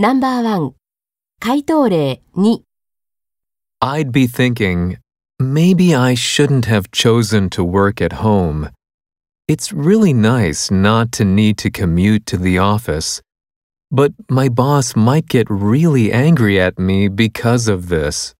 ナンバーワン回答例2 I'd be thinking, maybe I shouldn't have chosen to work at home. It's really nice not to need to commute to the office. But my boss might get really angry at me because of this.